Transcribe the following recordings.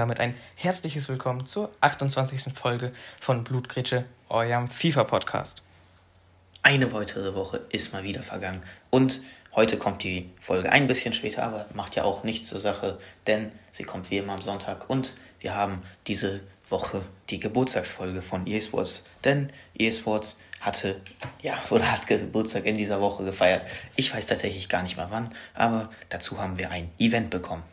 Damit ein herzliches Willkommen zur 28. Folge von Blutgritsche, eurem FIFA-Podcast. Eine weitere Woche ist mal wieder vergangen und heute kommt die Folge ein bisschen später, aber macht ja auch nichts zur Sache, denn sie kommt wie immer am Sonntag und wir haben diese Woche die Geburtstagsfolge von EA Sports, denn EA Sports hatte, ja, oder hat Geburtstag in dieser Woche gefeiert. Ich weiß tatsächlich gar nicht mal wann, aber dazu haben wir ein Event bekommen.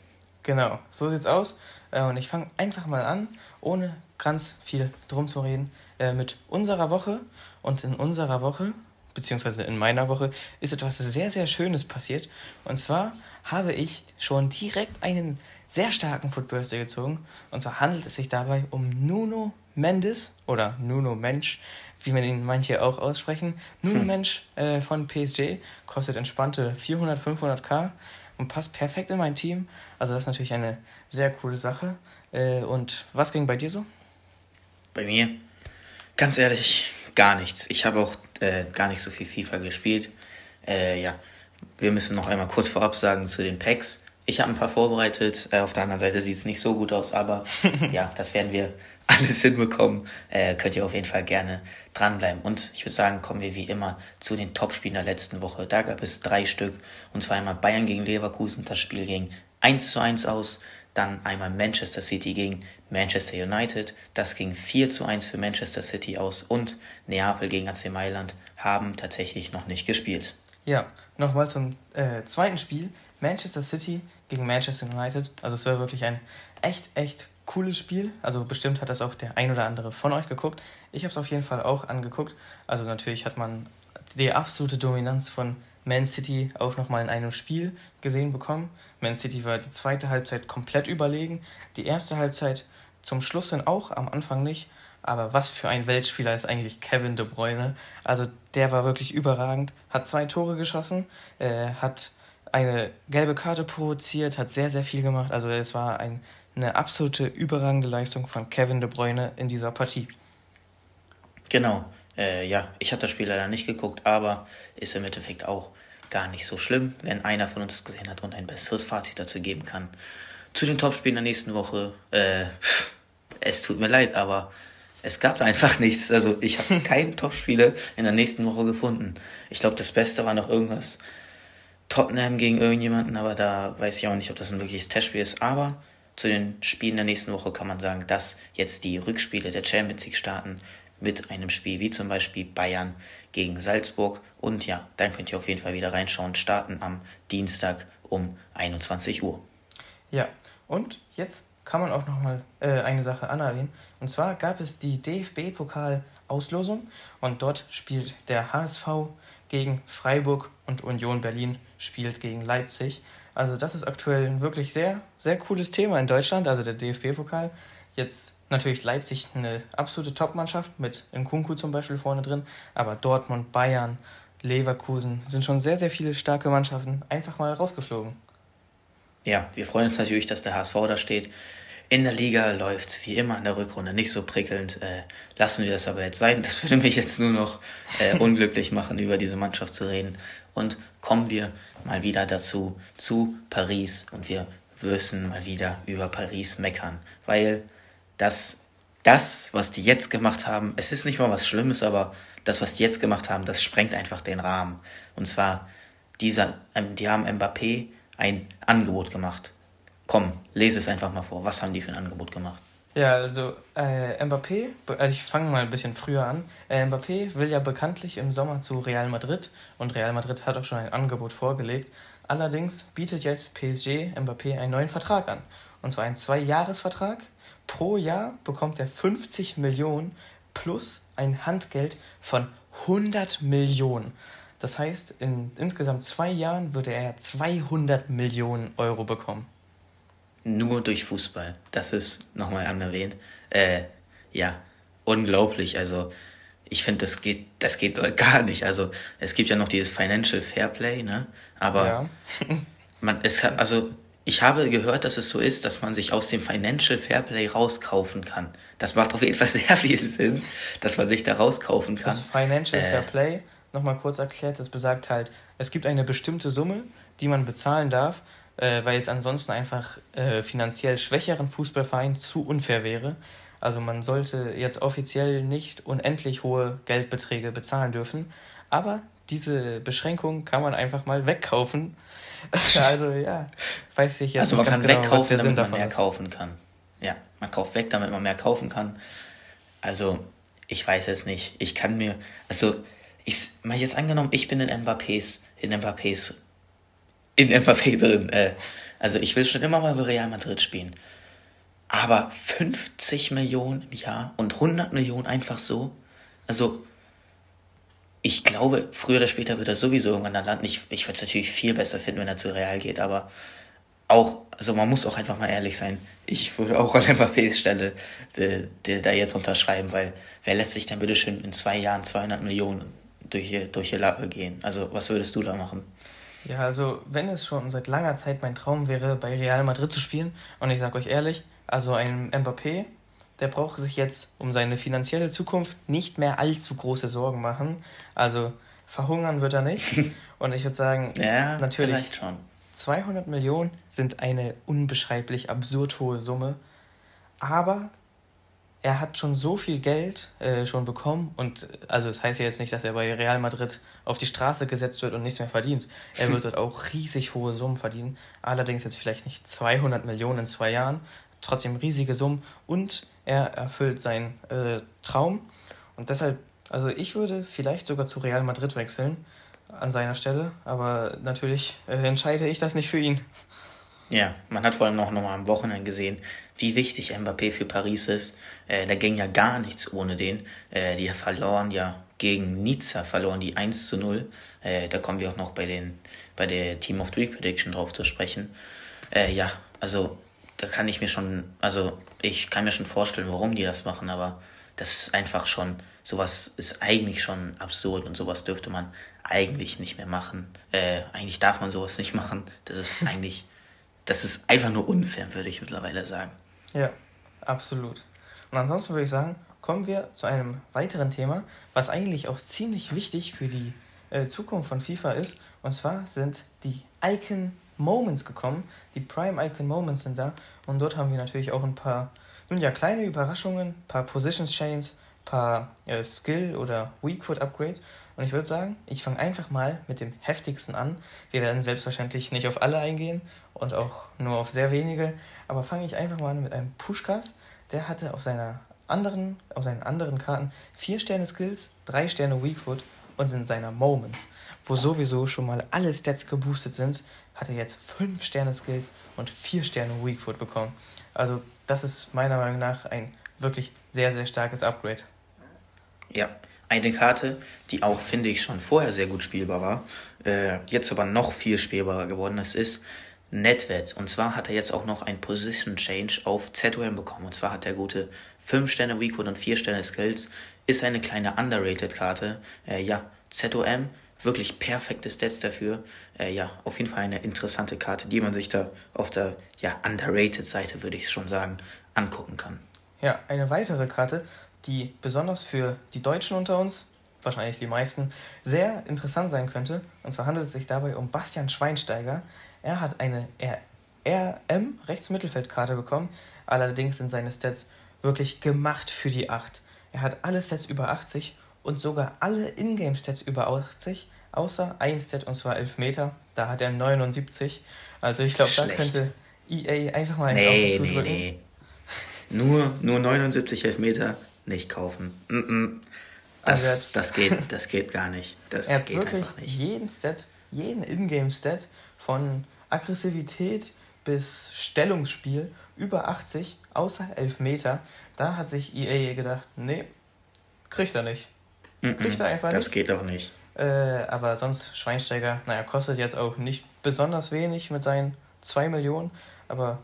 Genau, so sieht's aus. Äh, und ich fange einfach mal an, ohne ganz viel drum zu reden, äh, mit unserer Woche. Und in unserer Woche, beziehungsweise in meiner Woche, ist etwas sehr, sehr Schönes passiert. Und zwar habe ich schon direkt einen sehr starken Footballster gezogen. Und zwar handelt es sich dabei um Nuno Mendes oder Nuno Mensch, wie man ihn manche auch aussprechen. Nuno hm. Mensch äh, von PSG kostet entspannte 400, 500k und passt perfekt in mein Team. Also das ist natürlich eine sehr coole Sache. Äh, und was ging bei dir so? Bei mir? Ganz ehrlich, gar nichts. Ich habe auch äh, gar nicht so viel FIFA gespielt. Äh, ja, wir müssen noch einmal kurz vorab sagen zu den Packs. Ich habe ein paar vorbereitet. Äh, auf der anderen Seite sieht es nicht so gut aus, aber ja, das werden wir alles hinbekommen. Äh, könnt ihr auf jeden Fall gerne dranbleiben. Und ich würde sagen, kommen wir wie immer zu den Topspielen der letzten Woche. Da gab es drei Stück. Und zwar einmal Bayern gegen Leverkusen. Das Spiel ging 1 zu 1 aus. Dann einmal Manchester City gegen Manchester United. Das ging 4 zu 1 für Manchester City aus. Und Neapel gegen AC Mailand haben tatsächlich noch nicht gespielt. Ja, nochmal zum äh, zweiten Spiel. Manchester City gegen Manchester United. Also es war wirklich ein echt, echt cooles Spiel. Also bestimmt hat das auch der ein oder andere von euch geguckt. Ich habe es auf jeden Fall auch angeguckt. Also natürlich hat man die absolute Dominanz von Man City auch nochmal in einem Spiel gesehen bekommen. Man City war die zweite Halbzeit komplett überlegen. Die erste Halbzeit zum Schluss dann auch, am Anfang nicht. Aber was für ein Weltspieler ist eigentlich Kevin De Bruyne? Also der war wirklich überragend, hat zwei Tore geschossen, äh, hat eine gelbe Karte provoziert, hat sehr, sehr viel gemacht. Also es war ein eine absolute überragende Leistung von Kevin De Bruyne in dieser Partie. Genau, äh, ja, ich habe das Spiel leider nicht geguckt, aber ist im Endeffekt auch gar nicht so schlimm, wenn einer von uns gesehen hat und ein besseres Fazit dazu geben kann. Zu den Topspielen der nächsten Woche, äh, es tut mir leid, aber es gab einfach nichts. Also ich habe keine Topspiele in der nächsten Woche gefunden. Ich glaube, das Beste war noch irgendwas Tottenham gegen irgendjemanden, aber da weiß ich auch nicht, ob das ein wirkliches Testspiel ist. Aber zu den Spielen der nächsten Woche kann man sagen, dass jetzt die Rückspiele der Champions League starten mit einem Spiel wie zum Beispiel Bayern gegen Salzburg. Und ja, dann könnt ihr auf jeden Fall wieder reinschauen. Starten am Dienstag um 21 Uhr. Ja, und jetzt kann man auch nochmal äh, eine Sache anerwähnen. Und zwar gab es die DFB-Pokal-Auslosung und dort spielt der HSV gegen Freiburg und Union Berlin spielt gegen Leipzig. Also das ist aktuell ein wirklich sehr, sehr cooles Thema in Deutschland, also der DFB-Pokal. Jetzt natürlich Leipzig eine absolute Top-Mannschaft mit Nkunku zum Beispiel vorne drin, aber Dortmund, Bayern, Leverkusen sind schon sehr, sehr viele starke Mannschaften einfach mal rausgeflogen. Ja, wir freuen uns natürlich, dass der HSV da steht. In der Liga läuft es wie immer in der Rückrunde nicht so prickelnd. Äh, lassen wir das aber jetzt sein. Das würde mich jetzt nur noch äh, unglücklich machen, über diese Mannschaft zu reden. Und kommen wir mal wieder dazu, zu Paris. Und wir müssen mal wieder über Paris meckern. Weil das, das, was die jetzt gemacht haben, es ist nicht mal was Schlimmes, aber das, was die jetzt gemacht haben, das sprengt einfach den Rahmen. Und zwar, dieser, ähm, die haben Mbappé ein Angebot gemacht Komm, lese es einfach mal vor. Was haben die für ein Angebot gemacht? Ja, also äh, Mbappé, also ich fange mal ein bisschen früher an. Äh, Mbappé will ja bekanntlich im Sommer zu Real Madrid und Real Madrid hat auch schon ein Angebot vorgelegt. Allerdings bietet jetzt PSG Mbappé einen neuen Vertrag an. Und zwar einen Zwei-Jahres-Vertrag. Pro Jahr bekommt er 50 Millionen plus ein Handgeld von 100 Millionen. Das heißt, in insgesamt zwei Jahren würde er 200 Millionen Euro bekommen nur durch Fußball. Das ist nochmal anerwähnt. Äh, ja, unglaublich. Also ich finde, das geht, das geht gar nicht. Also es gibt ja noch dieses Financial Fairplay, ne? Aber ja. man, es hat, also ich habe gehört, dass es so ist, dass man sich aus dem Financial Fairplay rauskaufen kann. Das macht auf jeden Fall sehr viel Sinn, dass man sich da rauskaufen kann. Das Financial äh, Fairplay, nochmal kurz erklärt, das besagt halt, es gibt eine bestimmte Summe, die man bezahlen darf, äh, weil es ansonsten einfach äh, finanziell schwächeren Fußballvereinen zu unfair wäre. Also man sollte jetzt offiziell nicht unendlich hohe Geldbeträge bezahlen dürfen, aber diese Beschränkung kann man einfach mal wegkaufen. also ja, weiß ich jetzt also nicht ganz genau, wegkaufen, was der Sinn davon man mehr ist. kaufen kann. Ja, man kauft weg, damit man mehr kaufen kann. Also ich weiß jetzt nicht. Ich kann mir, also ich mal jetzt angenommen, ich bin in Mbappés, in Mbappés, in Mbappé drin. Äh, also ich will schon immer mal bei Real Madrid spielen. Aber 50 Millionen im Jahr und 100 Millionen einfach so. Also ich glaube, früher oder später wird er sowieso irgendwann dann landen. Ich, ich würde es natürlich viel besser finden, wenn er zu Real geht, aber auch, also man muss auch einfach mal ehrlich sein. Ich würde auch an Mbappés Stelle de, da jetzt unterschreiben, weil wer lässt sich denn bitte schön in zwei Jahren 200 Millionen durch durch die Lappe gehen? Also was würdest du da machen? Ja, also wenn es schon seit langer Zeit mein Traum wäre, bei Real Madrid zu spielen, und ich sage euch ehrlich, also ein Mbappé, der braucht sich jetzt um seine finanzielle Zukunft nicht mehr allzu große Sorgen machen. Also verhungern wird er nicht. Und ich würde sagen, ja, natürlich, schon. 200 Millionen sind eine unbeschreiblich absurd hohe Summe. Aber er hat schon so viel Geld äh, schon bekommen und also es das heißt ja jetzt nicht, dass er bei Real Madrid auf die Straße gesetzt wird und nichts mehr verdient. Er wird dort auch riesig hohe Summen verdienen, allerdings jetzt vielleicht nicht 200 Millionen in zwei Jahren, trotzdem riesige Summen und er erfüllt seinen äh, Traum und deshalb, also ich würde vielleicht sogar zu Real Madrid wechseln an seiner Stelle, aber natürlich äh, entscheide ich das nicht für ihn. Ja, man hat vor allem noch, noch mal am Wochenende gesehen, wie wichtig Mbappé für Paris ist. Äh, da ging ja gar nichts ohne den. Äh, die verloren ja gegen Nizza, verloren die 1 zu 0. Äh, da kommen wir auch noch bei, den, bei der Team of the Week Prediction drauf zu sprechen. Äh, ja, also da kann ich mir schon, also ich kann mir schon vorstellen, warum die das machen, aber das ist einfach schon, sowas ist eigentlich schon absurd und sowas dürfte man eigentlich nicht mehr machen. Äh, eigentlich darf man sowas nicht machen. Das ist eigentlich das ist einfach nur unfair, würde ich mittlerweile sagen. Ja, absolut. Und ansonsten würde ich sagen, kommen wir zu einem weiteren Thema, was eigentlich auch ziemlich wichtig für die äh, Zukunft von FIFA ist. Und zwar sind die Icon Moments gekommen. Die Prime Icon Moments sind da. Und dort haben wir natürlich auch ein paar, nun ja, kleine Überraschungen, ein paar Positions Chains, paar äh, Skill- oder Weakfoot-Upgrades. Und ich würde sagen, ich fange einfach mal mit dem heftigsten an. Wir werden selbstverständlich nicht auf alle eingehen und auch nur auf sehr wenige. Aber fange ich einfach mal an mit einem Pushkas. Der hatte auf, seiner anderen, auf seinen anderen Karten 4 Sterne Skills, 3 Sterne Weakfoot und in seiner Moments, wo sowieso schon mal alle Stats geboostet sind, hat er jetzt 5 Sterne Skills und 4 Sterne Weakfoot bekommen. Also das ist meiner Meinung nach ein wirklich sehr, sehr starkes Upgrade. Ja, eine Karte, die auch, finde ich, schon vorher sehr gut spielbar war, äh, jetzt aber noch viel spielbarer geworden ist, ist Netwet. Und zwar hat er jetzt auch noch ein Position Change auf ZOM bekommen. Und zwar hat der gute 5 Sterne Weakwood und 4 Sterne Skills. Ist eine kleine underrated Karte. Äh, ja, ZOM, wirklich perfekte Stats dafür. Äh, ja, auf jeden Fall eine interessante Karte, die man sich da auf der ja, underrated Seite, würde ich schon sagen, angucken kann. Ja, eine weitere Karte, die besonders für die Deutschen unter uns, wahrscheinlich die meisten, sehr interessant sein könnte. Und zwar handelt es sich dabei um Bastian Schweinsteiger. Er hat eine RM Rechtsmittelfeldkarte bekommen, allerdings sind seine Stats wirklich gemacht für die 8. Er hat alle Stats über 80 und sogar alle Ingame-Stats über 80, außer ein Stat und zwar 11 Meter. Da hat er 79. Also ich glaube, da könnte EA einfach mal ein nee, Auge zudrücken. Nee, nee. Nur, nur 79 Elfmeter nicht kaufen. Mm -mm. Das, also das, geht, das geht gar nicht. Das er hat geht wirklich einfach nicht. jeden Stat, jeden Ingame-Stat von Aggressivität bis Stellungsspiel über 80, außer Elfmeter. Da hat sich EA gedacht, nee, kriegt er nicht. Mm kriegt er einfach nicht. Das geht auch nicht. Äh, aber sonst Schweinsteiger, naja, kostet jetzt auch nicht besonders wenig mit seinen 2 Millionen. Aber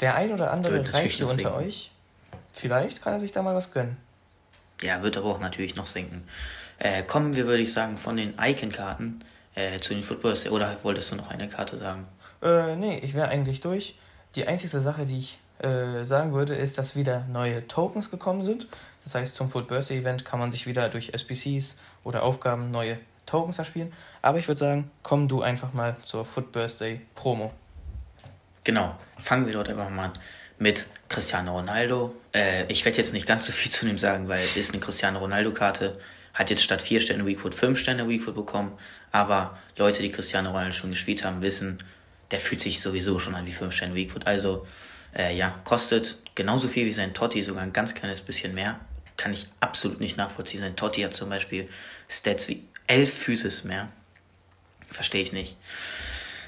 der ein oder andere Reiche unter euch, vielleicht kann er sich da mal was gönnen. Ja, wird aber auch natürlich noch sinken. Äh, kommen wir, würde ich sagen, von den Icon-Karten äh, zu den Footballs. Oder wolltest du noch eine Karte sagen? Äh, nee, ich wäre eigentlich durch. Die einzige Sache, die ich äh, sagen würde, ist, dass wieder neue Tokens gekommen sind. Das heißt, zum Foot Birthday Event kann man sich wieder durch SBCs oder Aufgaben neue Tokens erspielen. Aber ich würde sagen, komm du einfach mal zur Foot Birthday Promo. Genau, fangen wir dort einfach mal an mit Cristiano Ronaldo. Äh, ich werde jetzt nicht ganz so viel zu ihm sagen, weil es ist eine Cristiano Ronaldo-Karte. Hat jetzt statt 4 Sterne Weakfoot 5 Sterne Weakfoot bekommen. Aber Leute, die Cristiano Ronaldo schon gespielt haben, wissen, der fühlt sich sowieso schon an wie 5 Sterne Weakfoot. Also, äh, ja, kostet genauso viel wie sein Totti, sogar ein ganz kleines bisschen mehr. Kann ich absolut nicht nachvollziehen. Sein Totti hat zum Beispiel Stats wie 11 Physis mehr. Verstehe ich nicht.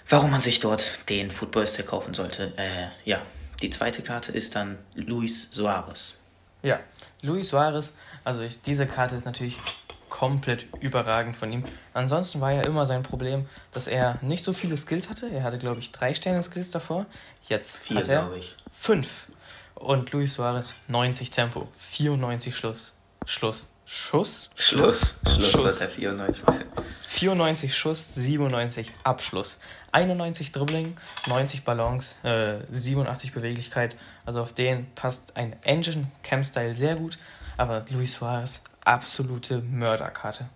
Warum man sich dort den Football Stack kaufen sollte. Äh, ja, die zweite Karte ist dann Luis Suarez. Ja, Luis Suarez, also ich, diese Karte ist natürlich komplett überragend von ihm. Ansonsten war ja immer sein Problem, dass er nicht so viele Skills hatte. Er hatte, glaube ich, drei Sterne Skills davor. Jetzt Vier, hat er fünf. Und Luis Suarez 90 Tempo, 94 Schluss. Schluss. Schuss? Schluss. Schluss. Schuss. Hat er 94. 94 Schuss, 97 Abschluss. 91 Dribbling, 90 Balance, äh, 87 Beweglichkeit. Also auf den passt ein Engine Cam Style sehr gut. Aber Luis Suarez, absolute Mörderkarte.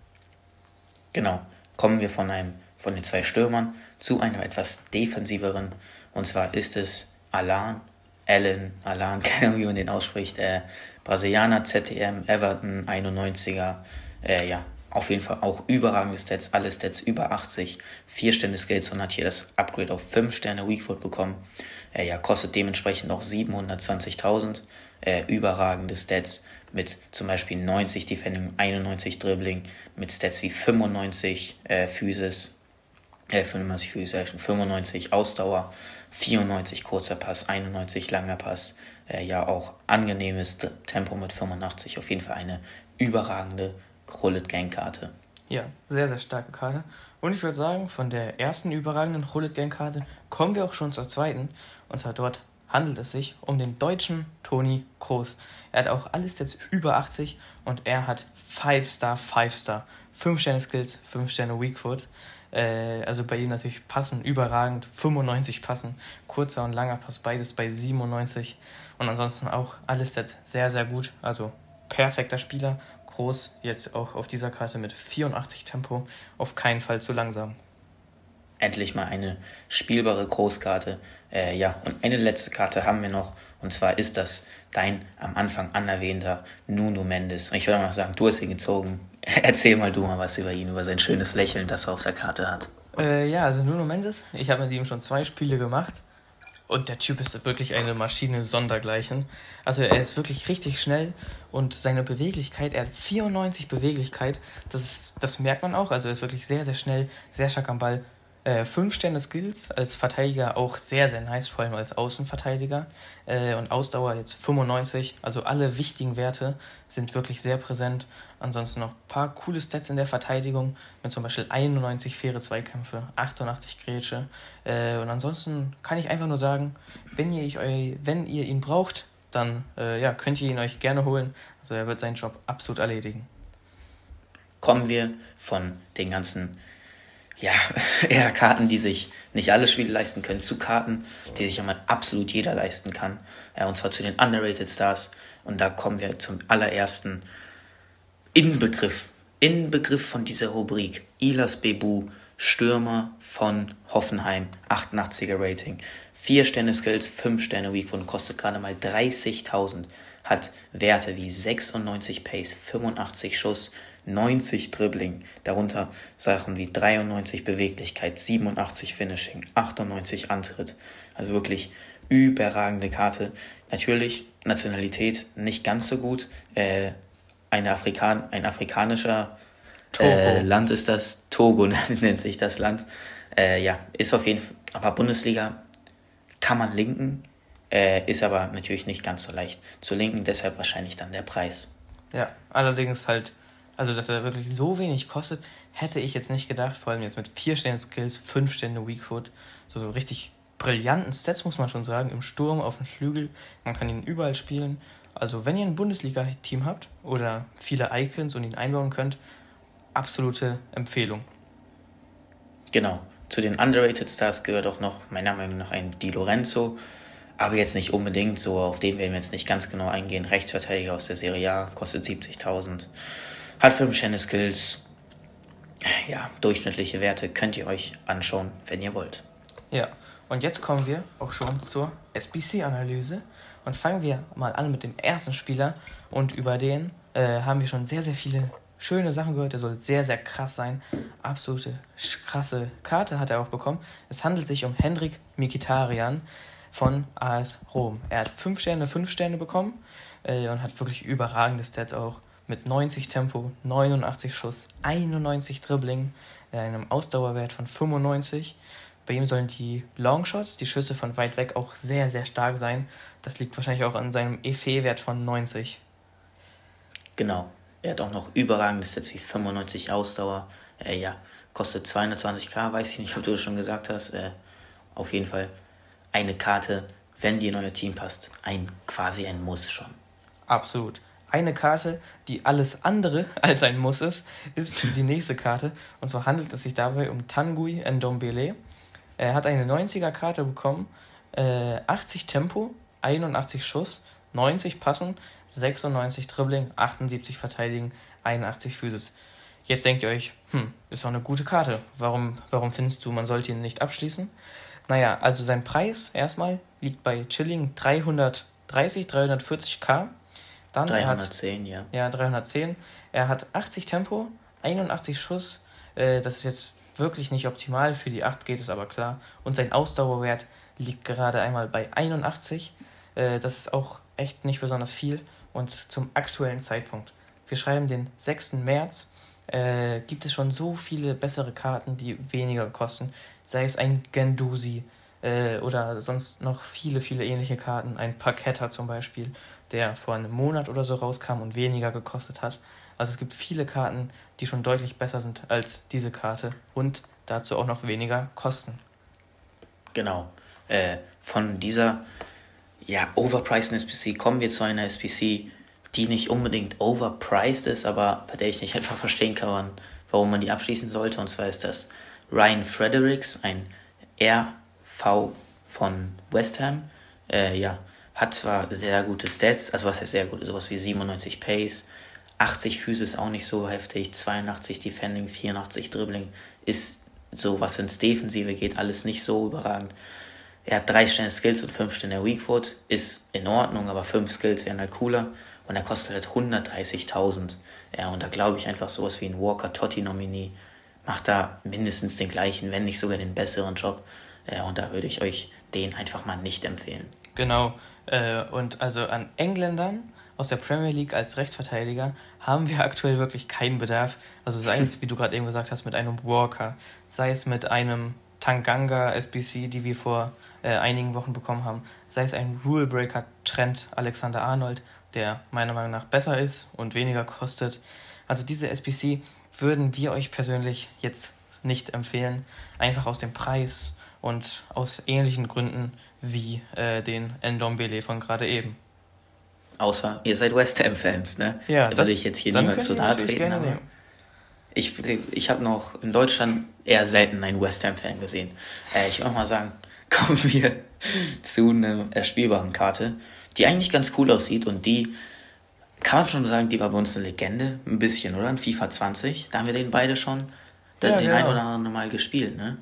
Genau. Kommen wir von einem von den zwei Stürmern zu einem etwas defensiveren. Und zwar ist es Alan, Alan, Alan, keine Ahnung, wie man den ausspricht, äh, Brasilianer, ZTM, Everton, 91er, äh, ja, auf jeden Fall auch überragende Stats, alle Stats über 80, 4 Sterne Skills und hat hier das Upgrade auf 5 Sterne Weakfoot bekommen. Äh, ja, kostet dementsprechend auch 720.000. Äh, überragende Stats mit zum Beispiel 90 Defending, 91 Dribbling, mit Stats wie 95 äh, Physis, äh, 95 Physis, 95 Ausdauer, 94 kurzer Pass, 91 langer Pass. Äh, ja, auch angenehmes Tempo mit 85. Auf jeden Fall eine überragende Rullet Gang Karte. Ja, sehr, sehr starke Karte. Und ich würde sagen, von der ersten überragenden Rullet Gang Karte kommen wir auch schon zur zweiten. Und zwar dort handelt es sich um den deutschen Toni Kroos. Er hat auch alles jetzt über 80 und er hat 5 Star, 5 Star. 5 Sterne Skills, 5 Sterne Weakfoot. Äh, also bei ihm natürlich passen, überragend. 95 passen. Kurzer und langer Pass, beides bei 97. Und ansonsten auch alles jetzt sehr, sehr gut. Also perfekter Spieler. Groß jetzt auch auf dieser Karte mit 84 Tempo. Auf keinen Fall zu langsam. Endlich mal eine spielbare Großkarte. Äh, ja, und eine letzte Karte haben wir noch. Und zwar ist das dein am Anfang anerwähnter Nuno Mendes. Und ich würde mal sagen, du hast ihn gezogen. Erzähl mal du mal was über ihn, über sein schönes Lächeln, das er auf der Karte hat. Äh, ja, also Nuno Mendes, ich habe mit ihm schon zwei Spiele gemacht. Und der Typ ist wirklich eine Maschine sondergleichen. Also er ist wirklich richtig schnell und seine Beweglichkeit, er hat 94 Beweglichkeit, das, ist, das merkt man auch. Also er ist wirklich sehr, sehr schnell, sehr stark am Ball. Äh, 5 Sterne Skills als Verteidiger auch sehr, sehr nice, vor allem als Außenverteidiger. Äh, und Ausdauer jetzt 95, also alle wichtigen Werte sind wirklich sehr präsent. Ansonsten noch ein paar coole Stats in der Verteidigung, mit zum Beispiel 91 faire Zweikämpfe, 88 Grätsche. Äh, und ansonsten kann ich einfach nur sagen, wenn ihr, ich, wenn ihr ihn braucht, dann äh, ja, könnt ihr ihn euch gerne holen. Also er wird seinen Job absolut erledigen. Kommen wir von den ganzen ja, eher Karten, die sich nicht alle Spiele leisten können, zu Karten, die sich einmal absolut jeder leisten kann. Ja, und zwar zu den Underrated Stars. Und da kommen wir zum allerersten Inbegriff, Inbegriff von dieser Rubrik. Ilas Bebu, Stürmer von Hoffenheim, 88er Rating. 4 Sterne Skills, 5 Sterne Weak und kostet gerade mal 30.000. Hat Werte wie 96 Pace, 85 Schuss, 90 Dribbling, darunter Sachen wie 93 Beweglichkeit, 87 Finishing, 98 Antritt. Also wirklich überragende Karte. Natürlich Nationalität nicht ganz so gut. Äh, eine Afrikan ein afrikanischer äh, Land ist das. Togo nennt sich das Land. Äh, ja, ist auf jeden Fall. Aber Bundesliga kann man linken, äh, ist aber natürlich nicht ganz so leicht zu linken. Deshalb wahrscheinlich dann der Preis. Ja, allerdings halt also, dass er wirklich so wenig kostet, hätte ich jetzt nicht gedacht. Vor allem jetzt mit 4 Sterne Skills, 5 Sterne Weakfoot. So, so richtig brillanten Stats, muss man schon sagen. Im Sturm, auf dem Flügel. Man kann ihn überall spielen. Also, wenn ihr ein Bundesliga-Team habt oder viele Icons und ihn einbauen könnt, absolute Empfehlung. Genau. Zu den Underrated Stars gehört auch noch, meiner Meinung nach, ein Di Lorenzo. Aber jetzt nicht unbedingt so, auf den werden wir jetzt nicht ganz genau eingehen. Rechtsverteidiger aus der Serie A, kostet 70.000. Hat 5 Sterne Skills. Ja, durchschnittliche Werte könnt ihr euch anschauen, wenn ihr wollt. Ja, Und jetzt kommen wir auch schon zur SBC-Analyse und fangen wir mal an mit dem ersten Spieler. Und über den äh, haben wir schon sehr, sehr viele schöne Sachen gehört. Der soll sehr, sehr krass sein. Absolute krasse Karte hat er auch bekommen. Es handelt sich um Hendrik Mikitarian von AS Rom. Er hat 5 Sterne, 5 Sterne bekommen äh, und hat wirklich überragende Stats auch. Mit 90 Tempo, 89 Schuss, 91 Dribbling, äh, einem Ausdauerwert von 95. Bei ihm sollen die Longshots, die Schüsse von weit weg, auch sehr, sehr stark sein. Das liegt wahrscheinlich auch an seinem EFE-Wert von 90. Genau. Er hat auch noch überragendes Stats wie 95 Ausdauer. Äh, ja, kostet 220k, weiß ich nicht, ob du das schon gesagt hast. Äh, auf jeden Fall eine Karte, wenn die in euer Team passt, ein quasi ein Muss schon. Absolut. Eine Karte, die alles andere als ein Muss ist, ist die nächste Karte. Und zwar handelt es sich dabei um Tanguy Ndombele. Er hat eine 90er Karte bekommen, äh, 80 Tempo, 81 Schuss, 90 Passen, 96 Dribbling, 78 Verteidigen, 81 Physis. Jetzt denkt ihr euch, hm, ist doch eine gute Karte. Warum, warum findest du, man sollte ihn nicht abschließen? Naja, also sein Preis erstmal liegt bei Chilling 330, 340k. Dann 310, hat, ja. Ja, 310. Er hat 80 Tempo, 81 Schuss. Äh, das ist jetzt wirklich nicht optimal. Für die 8 geht es aber klar. Und sein Ausdauerwert liegt gerade einmal bei 81. Äh, das ist auch echt nicht besonders viel. Und zum aktuellen Zeitpunkt, wir schreiben den 6. März, äh, gibt es schon so viele bessere Karten, die weniger kosten. Sei es ein Gendusi äh, oder sonst noch viele, viele ähnliche Karten. Ein Parketta zum Beispiel, der vor einem Monat oder so rauskam und weniger gekostet hat. Also es gibt viele Karten, die schon deutlich besser sind als diese Karte und dazu auch noch weniger kosten. Genau. Äh, von dieser ja, overpriced SPC kommen wir zu einer SPC, die nicht unbedingt overpriced ist, aber bei der ich nicht einfach verstehen kann, warum man die abschließen sollte. Und zwar ist das Ryan Fredericks, ein RV von West Ham. Äh, ja, hat zwar sehr gute Stats, also was heißt sehr gut, sowas wie 97 Pace, 80 Physis auch nicht so heftig, 82 Defending, 84 Dribbling, ist so, was ins Defensive geht, alles nicht so überragend. Er hat drei Sterne Skills und fünf Sterne Weakfoot. Ist in Ordnung, aber fünf Skills wären halt cooler. Und er kostet halt 130.000. Ja, und da glaube ich einfach sowas wie ein Walker Totti Nominee macht da mindestens den gleichen, wenn nicht sogar den besseren Job. Ja, und da würde ich euch den einfach mal nicht empfehlen. Genau. Äh, und also an Engländern aus der Premier League als Rechtsverteidiger haben wir aktuell wirklich keinen Bedarf. Also sei es, wie du gerade eben gesagt hast, mit einem Walker, sei es mit einem Tanganga SBC, die wir vor äh, einigen Wochen bekommen haben, sei es ein Rulebreaker Trend Alexander Arnold, der meiner Meinung nach besser ist und weniger kostet. Also diese SBC würden wir euch persönlich jetzt nicht empfehlen, einfach aus dem Preis und aus ähnlichen Gründen wie äh, den Ndombele von gerade eben. Außer ihr seid West Ham-Fans, ne? Ja, da würde ich jetzt hier niemand zu nahe treten. Aber ich ich habe noch in Deutschland eher selten einen West Ham-Fan gesehen. Äh, ich will auch mal sagen, kommen wir zu einer erspielbaren Karte, die eigentlich ganz cool aussieht und die kann man schon sagen, die war bei uns eine Legende, ein bisschen, oder? In FIFA 20, da haben wir den beide schon ja, den genau. ein oder anderen Mal gespielt, ne?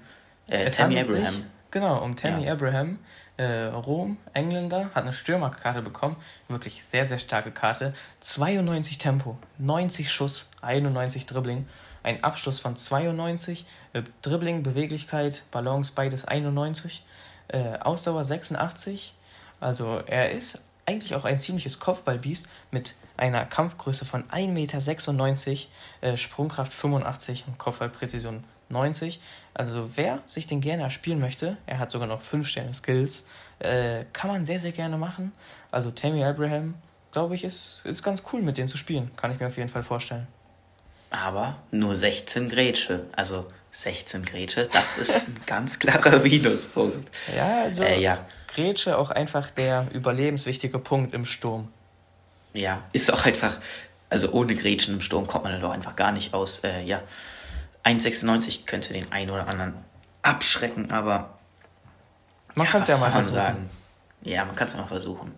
Äh, Tammy Abraham. Sich, genau, um Tammy ja. Abraham. Äh, Rom, Engländer, hat eine Stürmerkarte bekommen. Wirklich sehr, sehr starke Karte. 92 Tempo, 90 Schuss, 91 Dribbling ein Abschluss von 92, äh, Dribbling, Beweglichkeit, Balance, beides 91, äh, Ausdauer 86. Also er ist eigentlich auch ein ziemliches Kopfballbiest mit einer Kampfgröße von 1,96 Meter, äh, Sprungkraft 85 und Kopfballpräzision 90. Also wer sich den gerne erspielen möchte, er hat sogar noch 5 Sterne Skills, äh, kann man sehr, sehr gerne machen. Also Tammy Abraham, glaube ich, ist, ist ganz cool mit dem zu spielen. Kann ich mir auf jeden Fall vorstellen aber nur 16 Grätsche. Also 16 Grätsche, das ist ein ganz klarer Minuspunkt. Ja, also äh, ja. Grätsche auch einfach der überlebenswichtige Punkt im Sturm. Ja, ist auch einfach, also ohne Grätschen im Sturm kommt man doch einfach gar nicht aus. Äh, ja, 1,96 könnte den einen oder anderen abschrecken, aber man ja, kann es ja mal versuchen. Sagen? Ja, man kann es ja mal versuchen.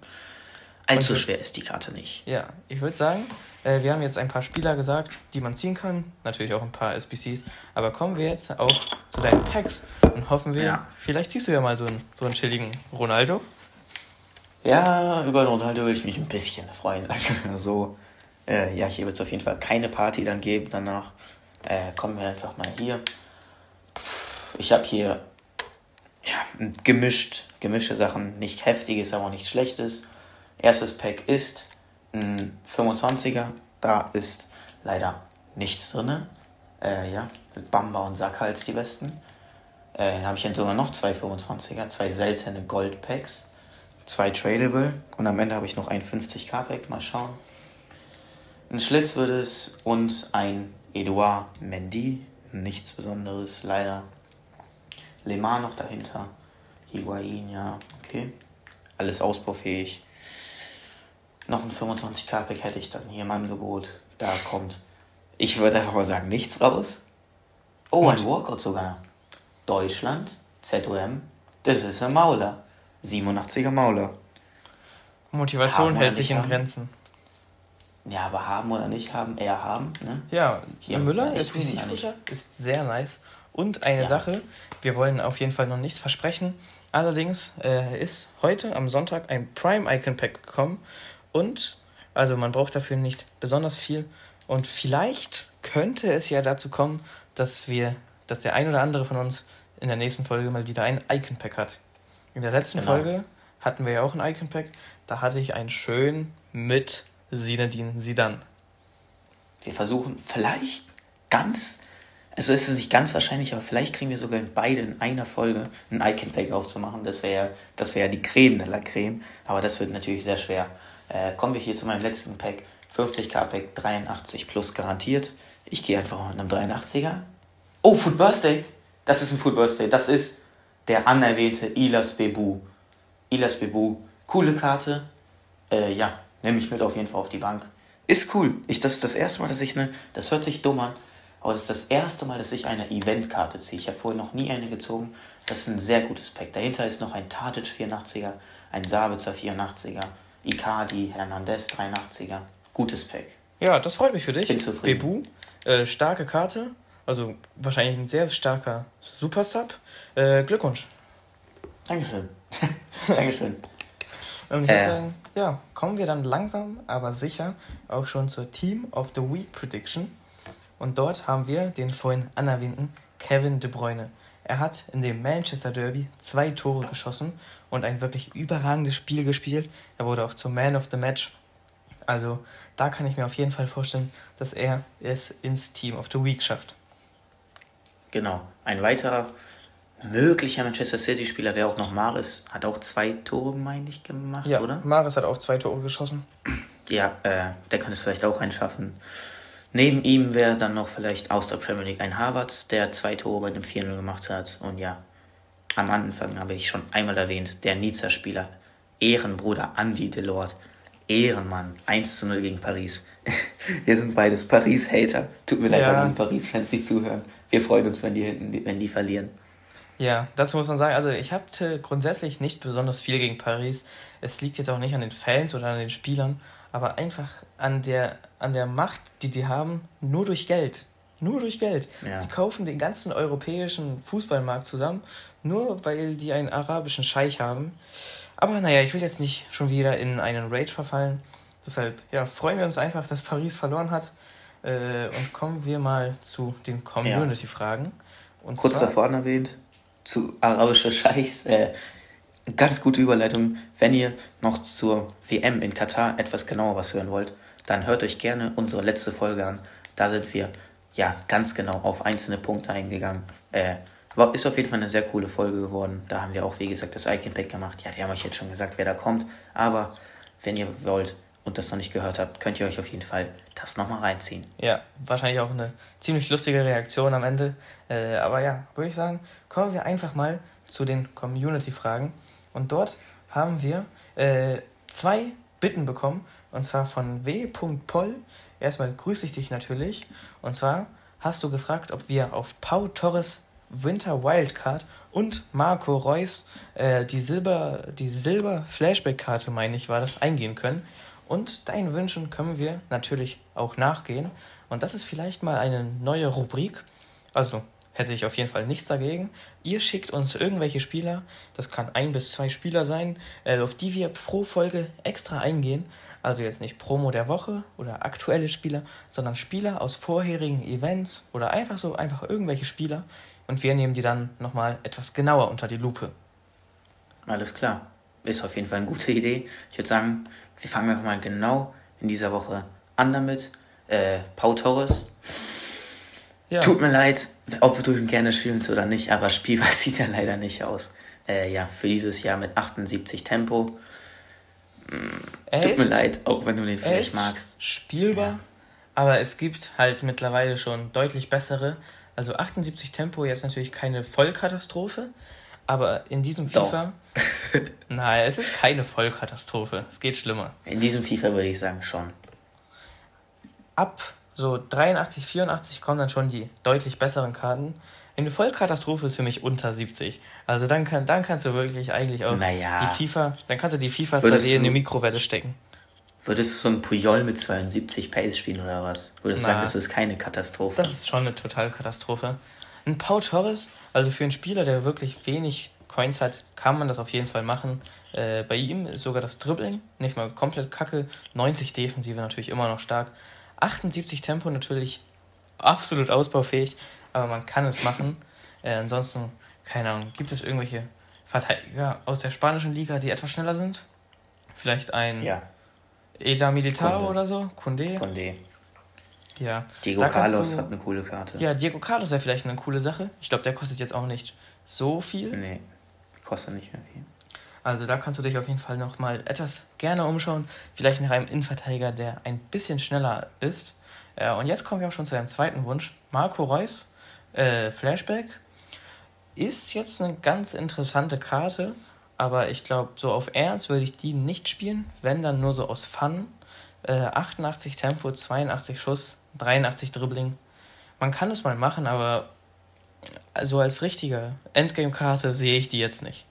Allzu schwer ist die Karte nicht. Ja, ich würde sagen, Äh, wir haben jetzt ein paar Spieler gesagt, die man ziehen kann. Natürlich auch ein paar SBCs. Aber kommen wir jetzt auch zu deinen Packs und hoffen wir, ja. vielleicht ziehst du ja mal so einen, so einen chilligen Ronaldo. Ja, über Ronaldo würde ich mich ein bisschen freuen. so, äh, ja, hier wird es auf jeden Fall keine Party dann geben danach. Äh, kommen wir einfach mal hier. Ich habe hier ja, gemischt, gemischte Sachen. Nicht heftiges, aber auch nichts schlechtes. Erstes Pack ist ein 25er. Da ist leider nichts drin. Äh, ja, mit Bamba und Sackhals die besten. Äh, dann habe ich dann sogar noch zwei 25er, zwei seltene Gold-Packs, zwei Tradable und am Ende habe ich noch ein 50k-Pack. Mal schauen. Ein Schlitz wird es und ein Edouard Mendy. Nichts Besonderes, leider. Lemar noch dahinter. Higuain, ja, okay. Alles ausbaufähig. Noch ein 25k-Pack hätte ich dann hier im Angebot. Da kommt, ich würde einfach mal sagen, nichts raus. Oh, ein Walkout sogar. Deutschland, ZOM, das ist ein Mauler. 87er Mauler. Motivation hält sich in Grenzen. Ja, aber haben oder nicht haben, eher haben. Ne? Ja, Hier, Müller, SPC-Futter, ist sehr nice. Und eine ja. Sache, wir wollen auf jeden Fall noch nichts versprechen. Allerdings äh, ist heute am Sonntag ein Prime Icon Pack gekommen. Und, also man braucht dafür nicht besonders viel. Und vielleicht könnte es ja dazu kommen, dass wir, dass der ein oder andere von uns in der nächsten Folge mal wieder ein Icon Pack hat. In der letzten genau. Folge hatten wir ja auch ein Icon Pack. Da hatte ich einen schön mit Sinedin Sidan. Wir versuchen vielleicht ganz, also ist es nicht ganz wahrscheinlich, aber vielleicht kriegen wir sogar in beide in einer Folge ein Icon Pack aufzumachen. Das wäre das wäre die Creme de la Creme, aber das wird natürlich sehr schwer. Äh, kommen wir hier zu meinem letzten Pack. 50k Pack 83 plus garantiert. Ich gehe einfach mit einem 83er. Oh, Food Birthday. Das ist ein Food Birthday. Das ist der anerwähnte Ilas Bebu. Ilas Bebu. Coole Karte. Äh, ja, nehme ich mit auf jeden Fall auf die Bank. Ist cool. Ich, das ist das erste Mal, dass ich eine, das hört sich dumm an, aber das ist das erste Mal, dass ich eine Eventkarte ziehe. Ich habe vorher noch nie eine gezogen. Das ist ein sehr gutes Pack. Dahinter ist noch ein Tadic 84er, ein Sabitzer 84er, Icardi, Hernandez 83er. Gutes Pack. Ja, das freut mich für dich. Bin zufrieden. Bebu, äh, starke Karte. Also wahrscheinlich ein sehr, sehr starker Super Sub. Äh, Glückwunsch. Dankeschön. Dankeschön. Und ich würde äh. sagen, ja, kommen wir dann langsam, aber sicher auch schon zur Team of the Week Prediction. Und dort haben wir den vorhin anerwähnten Kevin De Bruyne. Er hat in dem Manchester Derby zwei Tore geschossen und ein wirklich überragendes Spiel gespielt. Er wurde auch zum Man of the Match. Also da kann ich mir auf jeden Fall vorstellen, dass er es ins Team of the Week schafft. Genau. Ein weiterer möglicher Manchester City-Spieler wäre auch noch Maris. Hat auch zwei Tore, meine ich, gemacht, ja, oder? Maris hat auch zwei Tore geschossen. Ja, äh, der kann es vielleicht auch reinschaffen. Neben ihm wäre dann noch vielleicht aus der Premier League ein Harvard, der zwei Tore bei dem 4-0 gemacht hat. Und ja, am Anfang habe ich schon einmal erwähnt, der Nizza-Spieler, Ehrenbruder Andy Delort. Ehrenmann, 1 zu 0 gegen Paris. Wir sind beides Paris-Hater. Tut mir leid, ja. wenn Paris-Fans nicht zuhören. Wir freuen uns, wenn die, hinten, wenn die verlieren. Ja, dazu muss man sagen, also ich hatte grundsätzlich nicht besonders viel gegen Paris. Es liegt jetzt auch nicht an den Fans oder an den Spielern, aber einfach an der, an der Macht, die die haben, nur durch Geld. Nur durch Geld. Ja. Die kaufen den ganzen europäischen Fußballmarkt zusammen, nur weil die einen arabischen Scheich haben. Aber naja, ich will jetzt nicht schon wieder in einen Rage verfallen. Deshalb ja, freuen wir uns einfach, dass Paris verloren hat. Äh, und kommen wir mal zu den Community-Fragen. Kurz zwar, davor erwähnt, zu arabischer Scheichs. Äh, ganz gute Überleitung. Wenn ihr noch zur WM in Katar etwas genauer was hören wollt, dann hört euch gerne unsere letzte Folge an. Da sind wir ja ganz genau auf einzelne Punkte eingegangen. Äh, ist auf jeden Fall eine sehr coole Folge geworden. Da haben wir auch, wie gesagt, das Icon Pack gemacht. Ja, wir haben euch jetzt schon gesagt, wer da kommt. Aber wenn ihr wollt und das noch nicht gehört habt, könnt ihr euch auf jeden Fall das nochmal reinziehen. Ja, wahrscheinlich auch eine ziemlich lustige Reaktion am Ende. Äh, aber ja, würde ich sagen, kommen wir einfach mal zu den Community-Fragen. Und dort haben wir äh, zwei Bitten bekommen. Und zwar von w.poll. Erstmal grüße ich dich natürlich. Und zwar hast du gefragt, ob wir auf Pau Torres Winter Wildcard und Marco Reus äh, die Silber, die Silber Flashback-Karte, meine ich, war das, eingehen können. Und deinen Wünschen können wir natürlich auch nachgehen. Und das ist vielleicht mal eine neue Rubrik. Also hätte ich auf jeden Fall nichts dagegen. Ihr schickt uns irgendwelche Spieler, das kann ein bis zwei Spieler sein, äh, auf die wir pro Folge extra eingehen. Also jetzt nicht Promo der Woche oder aktuelle Spieler, sondern Spieler aus vorherigen Events oder einfach so, einfach irgendwelche Spieler. Und wir nehmen die dann nochmal etwas genauer unter die Lupe. Alles klar. Ist auf jeden Fall eine gute Idee. Ich würde sagen, wir fangen einfach mal genau in dieser Woche an damit. Äh, Pau Torres. Ja. Tut mir leid, ob du ihn gerne spielst oder nicht, aber spielbar sieht er leider nicht aus. Äh, ja, für dieses Jahr mit 78 Tempo. Er Tut mir leid, auch wenn du den vielleicht magst. Spielbar, ja. aber es gibt halt mittlerweile schon deutlich bessere. Also 78 Tempo jetzt natürlich keine Vollkatastrophe, aber in diesem FIFA. nein, es ist keine Vollkatastrophe. Es geht schlimmer. In diesem FIFA würde ich sagen schon. Ab so 83, 84 kommen dann schon die deutlich besseren Karten. Eine Vollkatastrophe ist für mich unter 70. Also dann, kann, dann kannst du wirklich eigentlich auch naja. die FIFA, dann kannst du die FIFA CD in die Mikrowelle stecken. Würdest du so ein Puyol mit 72 Pace spielen oder was? Würdest du sagen, das ist keine Katastrophe? Das ist schon eine Totalkatastrophe. Ein Pau Torres, also für einen Spieler, der wirklich wenig Coins hat, kann man das auf jeden Fall machen. Äh, bei ihm ist sogar das Dribbling nicht mal komplett kacke. 90 Defensive natürlich immer noch stark. 78 Tempo natürlich absolut ausbaufähig, aber man kann es machen. Äh, ansonsten, keine Ahnung, gibt es irgendwelche Verteidiger aus der spanischen Liga, die etwas schneller sind? Vielleicht ein ja. Eda Militar oder so? Kunde? Kunde. Ja. Diego Carlos du, hat eine coole Karte. Ja, Diego Carlos wäre vielleicht eine coole Sache. Ich glaube, der kostet jetzt auch nicht so viel. Nee, kostet nicht mehr viel. Also da kannst du dich auf jeden Fall noch mal etwas gerne umschauen. Vielleicht nach einem Innenverteidiger, der ein bisschen schneller ist. Äh, und jetzt kommen wir auch schon zu deinem zweiten Wunsch. Marco Reus, äh, Flashback. Ist jetzt eine ganz interessante Karte, aber ich glaube, so auf Ernst würde ich die nicht spielen, wenn dann nur so aus Fun. Äh, 88 Tempo, 82 Schuss, 83 Dribbling. Man kann es mal machen, aber so als richtige Endgame-Karte sehe ich die jetzt nicht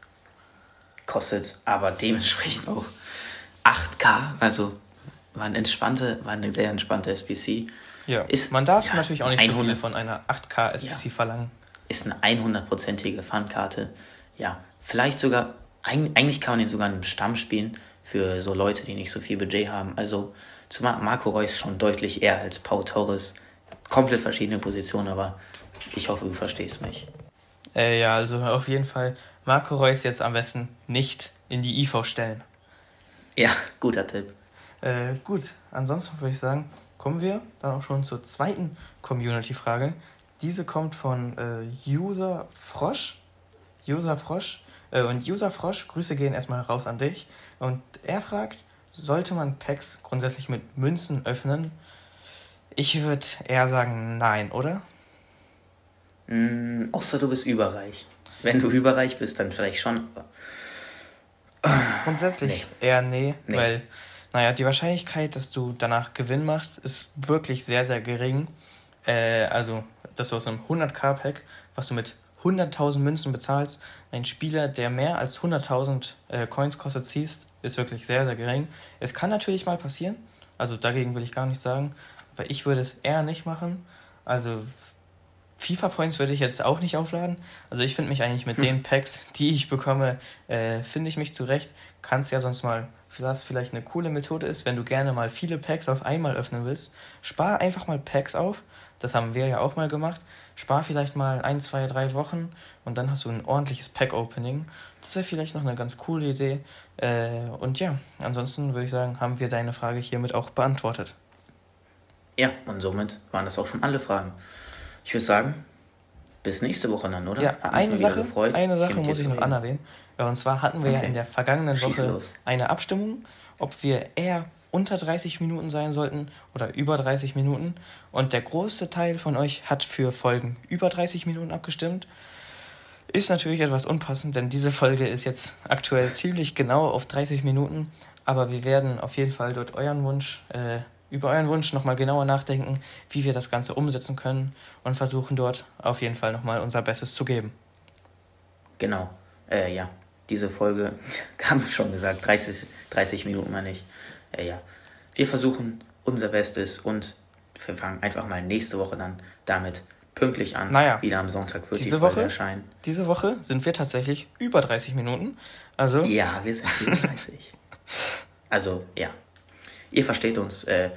kostet aber dementsprechend auch 8K, also war, eine entspannte, war eine sehr entspannte SBC. Ja, ist, man darf ja, natürlich auch nicht 100, so viel von einer 8K SBC ja, verlangen. Ist eine 100%ige Funkarte. Ja, vielleicht sogar, eigentlich kann man den sogar in einem Stamm spielen für so Leute, die nicht so viel Budget haben. Also zu Marco Reus schon deutlich eher als Pau Torres. Komplett verschiedene Positionen, aber ich hoffe, du verstehst mich. Äh, ja, also auf jeden Fall Marco Reus jetzt am besten nicht in die IV stellen. Ja, guter Tipp. Äh, gut, ansonsten würde ich sagen, kommen wir dann auch schon zur zweiten Community-Frage. Diese kommt von äh, User Frosch. User Frosch. Äh, und User Frosch, Grüße gehen erstmal raus an dich. Und er fragt, sollte man Packs grundsätzlich mit Münzen öffnen? Ich würde eher sagen, nein, oder? Mm, außer du bist überreich. Wenn du überreich bist, dann vielleicht schon. Grundsätzlich nee. eher nee, nee, weil, naja, die Wahrscheinlichkeit, dass du danach Gewinn machst, ist wirklich sehr, sehr gering. Äh, also, dass du aus einem 100k-Pack, was du mit 100.000 Münzen bezahlst, ein Spieler, der mehr als 100.000 äh, Coins kostet, ziehst, ist wirklich sehr, sehr gering. Es kann natürlich mal passieren, also dagegen will ich gar nichts sagen, aber ich würde es eher nicht machen. Also FIFA-Points würde ich jetzt auch nicht aufladen. Also ich finde mich eigentlich mit hm. den Packs, die ich bekomme, äh, finde ich mich zurecht. Kannst ja sonst mal, was vielleicht eine coole Methode ist, wenn du gerne mal viele Packs auf einmal öffnen willst, spar einfach mal Packs auf. Das haben wir ja auch mal gemacht. Spar vielleicht mal ein, zwei, drei Wochen und dann hast du ein ordentliches Pack-Opening. Das wäre vielleicht noch eine ganz coole Idee. Äh, und ja, ansonsten würde ich sagen, haben wir deine Frage hiermit auch beantwortet. Ja, und somit waren das auch schon alle Fragen. Ich würde sagen, bis nächste Woche dann, oder? Ja, eine Sache, eine Sache muss ich noch anerwähnen. Und zwar hatten wir okay. ja in der vergangenen Woche eine Abstimmung, ob wir eher unter 30 Minuten sein sollten oder über 30 Minuten. Und der größte Teil von euch hat für Folgen über 30 Minuten abgestimmt. Ist natürlich etwas unpassend, denn diese Folge ist jetzt aktuell ziemlich genau auf 30 Minuten. Aber wir werden auf jeden Fall dort euren Wunsch äh, über euren Wunsch nochmal genauer nachdenken, wie wir das Ganze umsetzen können und versuchen dort auf jeden Fall nochmal unser Bestes zu geben. Genau, äh, ja, diese Folge, wir schon gesagt, 30, 30 Minuten meine ich. Äh, ja, wir versuchen unser Bestes und wir fangen einfach mal nächste Woche dann damit pünktlich an. Naja, Wieder am Sonntag wird diese die Folge Woche, erscheinen. diese Woche sind wir tatsächlich über 30 Minuten. Also, Ja, wir sind über 30. also, ja. Ihr versteht uns. Äh,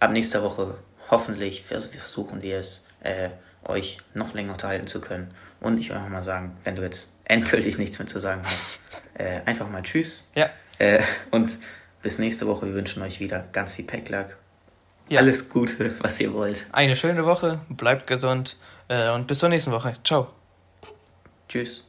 ab nächster Woche hoffentlich vers versuchen wir es, äh, euch noch länger unterhalten zu können. Und ich will auch mal sagen, wenn du jetzt endgültig nichts mehr zu sagen hast, äh, einfach mal Tschüss. Ja. Äh, und bis nächste Woche. Wir wünschen euch wieder ganz viel Packlack. Ja. Alles Gute, was ihr wollt. eine schöne Woche, bleibt gesund äh, und bis zur nächsten Woche. Ciao. Tschüss.